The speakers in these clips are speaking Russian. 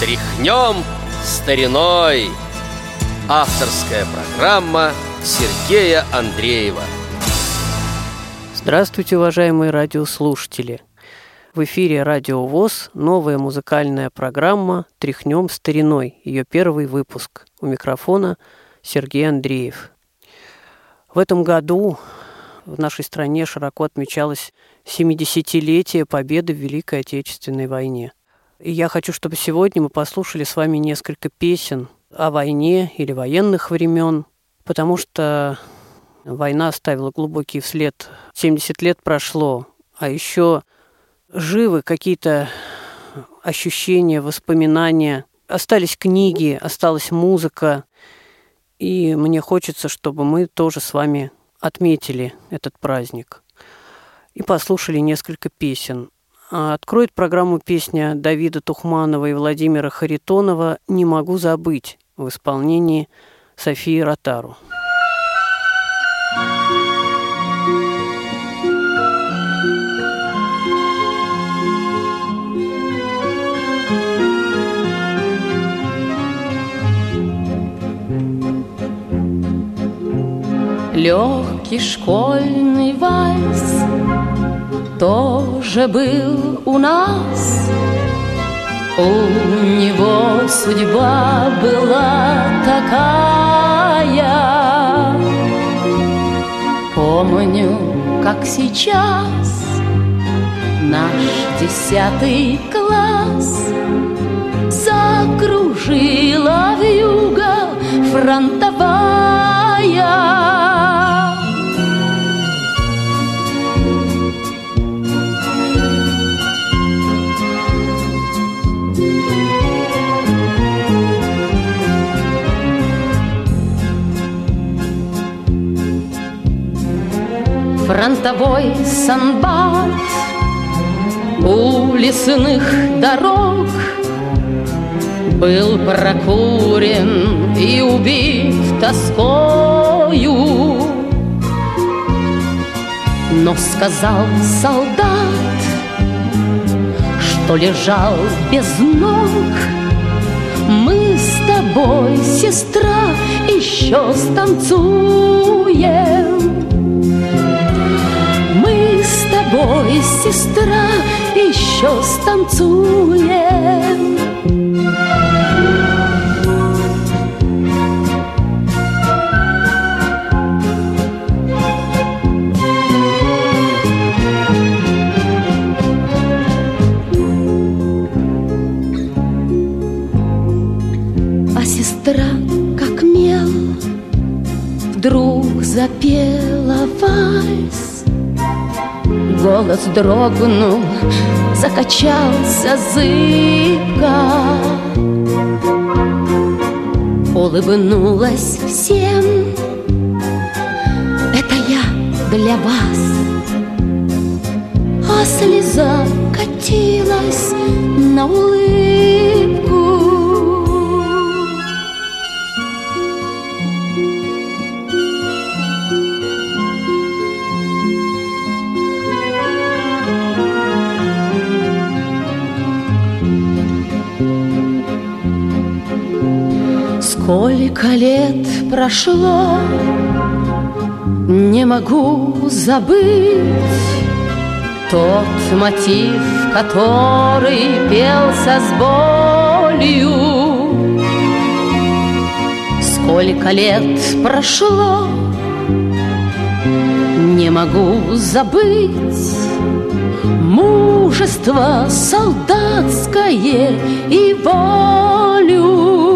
Тряхнем стариной. Авторская программа Сергея Андреева. Здравствуйте, уважаемые радиослушатели! В эфире Радио ВОЗ новая музыкальная программа «Тряхнем стариной», ее первый выпуск. У микрофона Сергей Андреев. В этом году в нашей стране широко отмечалось 70-летие победы в Великой Отечественной войне. И я хочу, чтобы сегодня мы послушали с вами несколько песен о войне или военных времен, потому что война оставила глубокий вслед. 70 лет прошло, а еще живы какие-то ощущения, воспоминания. Остались книги, осталась музыка. И мне хочется, чтобы мы тоже с вами отметили этот праздник и послушали несколько песен. А откроет программу песня Давида Тухманова и Владимира Харитонова «Не могу забыть» в исполнении Софии Ротару. Легкий школьный вальс тоже был у нас. У него судьба была такая. Помню, как сейчас наш десятый класс закружила вьюга фронтовая. Фронтовой санбат У лесных дорог Был прокурен и убит тоскою. Но сказал солдат, что лежал без ног. Мы с тобой, сестра, еще станцуем тобой, сестра, еще станцуем. А сестра, как мел, вдруг запела вальс Голос дрогнул, закачался зыбко. Улыбнулась всем. Это я для вас. А слеза катилась на улыбку Сколько лет прошло, не могу забыть Тот мотив, который пелся с болью. Сколько лет прошло, не могу забыть Мужество солдатское и волю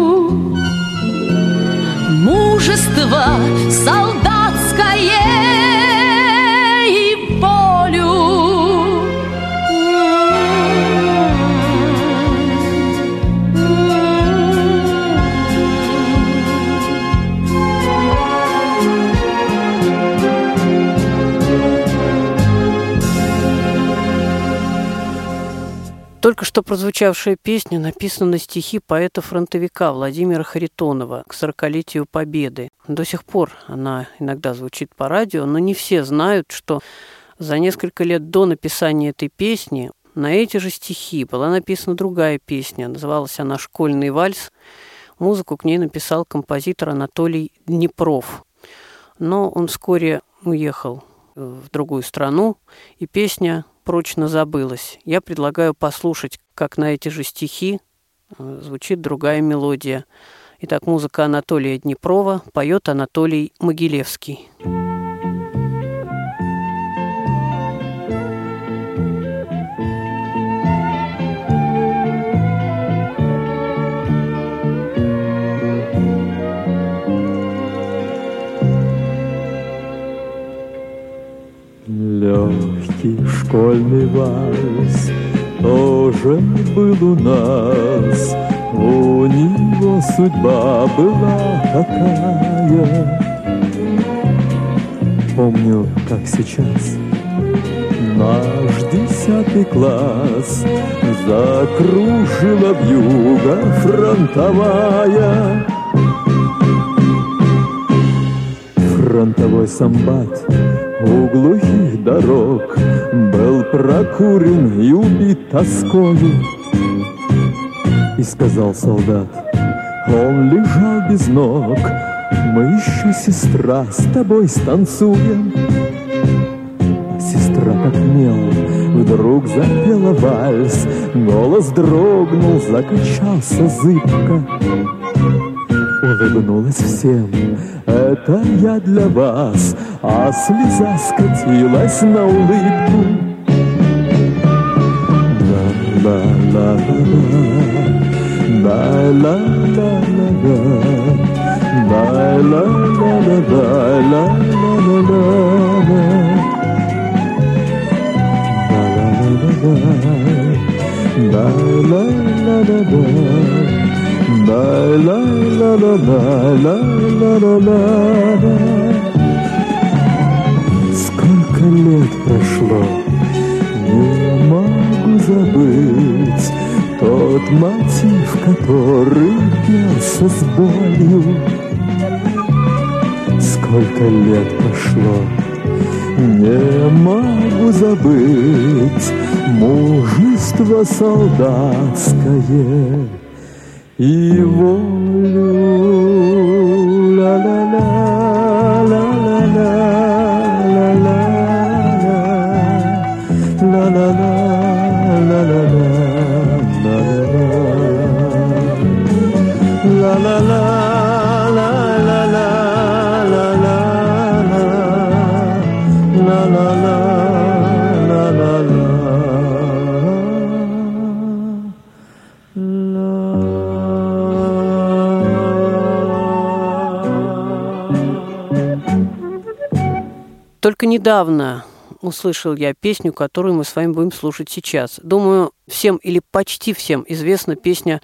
мужество солдатское Только что прозвучавшая песня написана на стихи поэта-фронтовика Владимира Харитонова к сорокалетию Победы. До сих пор она иногда звучит по радио, но не все знают, что за несколько лет до написания этой песни На эти же стихи была написана другая песня, называлась она «Школьный вальс». Музыку к ней написал композитор Анатолий Днепров. Но он вскоре уехал в другую страну, и песня прочно забылась. Я предлагаю послушать, как на эти же стихи э, звучит другая мелодия. Итак, музыка Анатолия Днепрова поет Анатолий Могилевский. Школьный вальс тоже был у нас. У него судьба была такая. Помню, как сейчас Наш десятый класс Закружила вьюга фронтовая Фронтовой самбат у глухих дорог Был прокурен и убит тоскою. И сказал солдат, он лежал без ног Мы еще, сестра, с тобой станцуем Сестра как мел вдруг запела вальс Голос дрогнул, закачался зыбко Улыбнулась всем, это я для вас. А слеза скатилась на улыбку Сколько лет прошло, не могу забыть. Тот мотив, который пелся с болью Сколько лет прошло, не могу забыть. Мужество солдатское и волю. Только недавно услышал я песню, которую мы с вами будем слушать сейчас. Думаю, всем или почти всем известна песня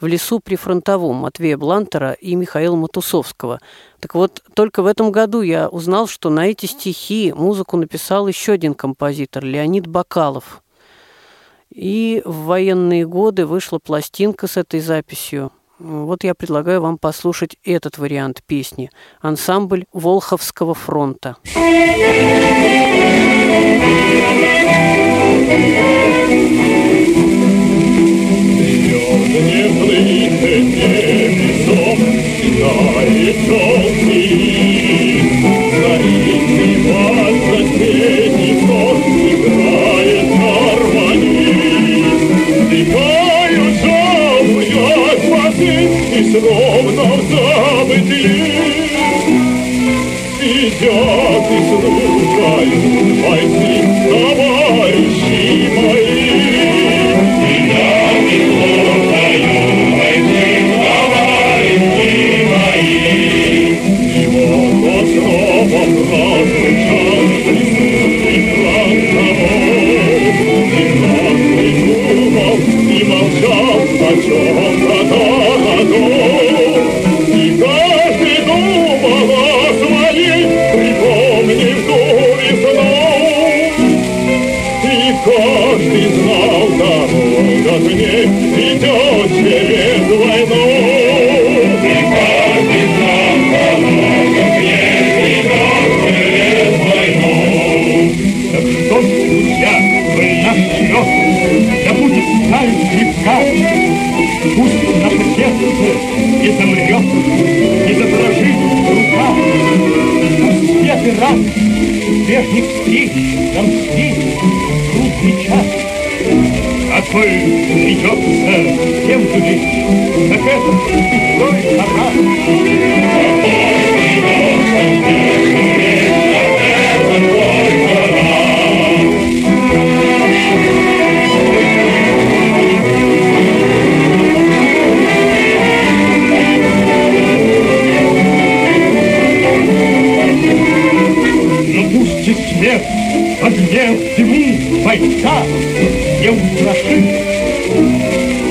«В лесу при фронтовом» Матвея Блантера и Михаила Матусовского. Так вот, только в этом году я узнал, что на эти стихи музыку написал еще один композитор, Леонид Бакалов. И в военные годы вышла пластинка с этой записью. Вот я предлагаю вам послушать этот вариант песни. Ансамбль Волховского фронта. Словно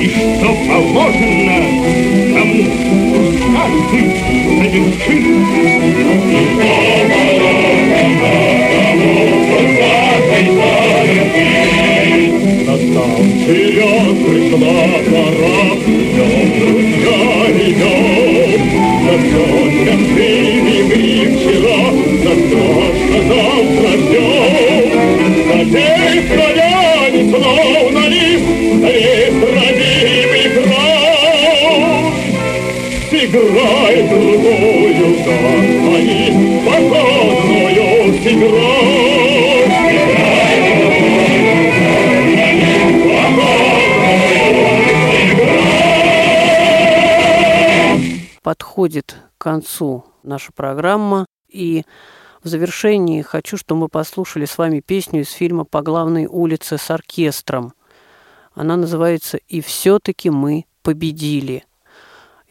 И что положено тому, каждый совершит. Настал вперед, пришла пора, идем, друзья, идем. За все терпели мы вчера, за то, что завтра ждем. Скорей, Сыграй другую, как твои, походную сыграй. Подходит к концу наша программа, и в завершении хочу, чтобы мы послушали с вами песню из фильма «По главной улице с оркестром». Она называется «И все-таки мы победили».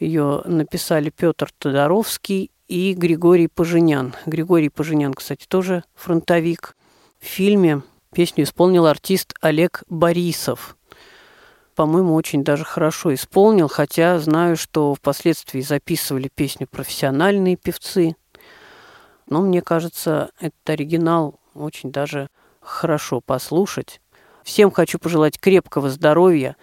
Ее написали Петр Тодоровский и Григорий Поженян. Григорий Поженян, кстати, тоже фронтовик. В фильме песню исполнил артист Олег Борисов. По-моему, очень даже хорошо исполнил, хотя знаю, что впоследствии записывали песню профессиональные певцы. Но мне кажется, этот оригинал очень даже хорошо послушать. Всем хочу пожелать крепкого здоровья,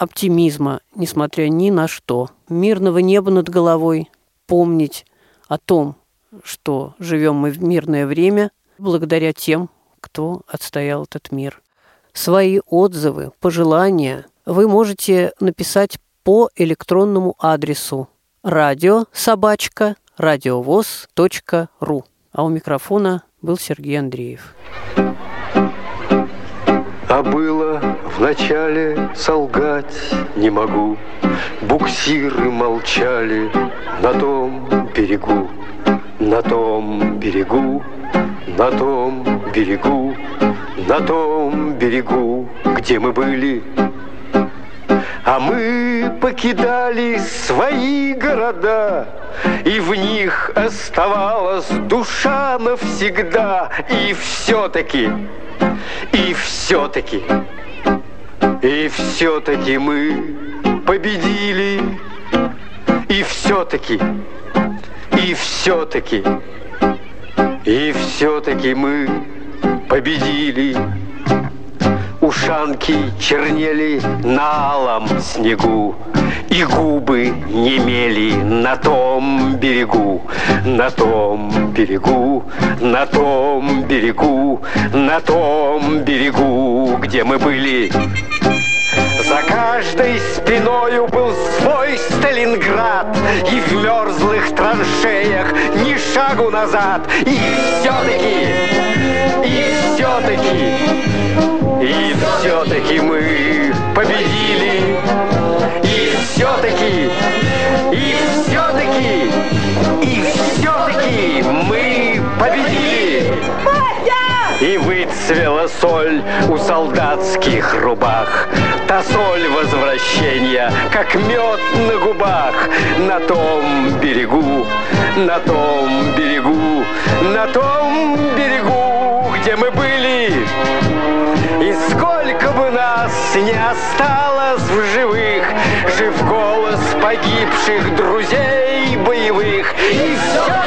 оптимизма, несмотря ни на что, мирного неба над головой, помнить о том, что живем мы в мирное время, благодаря тем, кто отстоял этот мир. Свои отзывы, пожелания вы можете написать по электронному адресу радио собачка радиовоз.ру. А у микрофона был Сергей Андреев. А было вначале солгать не могу. Буксиры молчали на том берегу, на том берегу, на том берегу, на том берегу, где мы были. А мы покидали свои города, И в них оставалась душа навсегда. И все-таки, и все-таки, и все-таки мы победили. И все-таки, и все-таки, и все-таки мы победили. Ушанки чернели на алом снегу, И губы немели на том берегу, на том берегу, на том берегу, на том берегу, где мы были. За каждой спиною был свой Сталинград, И в мерзлых траншеях ни шагу назад. И все-таки, и все-таки, и все-таки мы победили. Выцвела соль у солдатских рубах, Та соль возвращения, как мед на губах, На том берегу, на том берегу, на том берегу, где мы были. И сколько бы нас не осталось в живых, Жив голос погибших друзей боевых. И все-таки,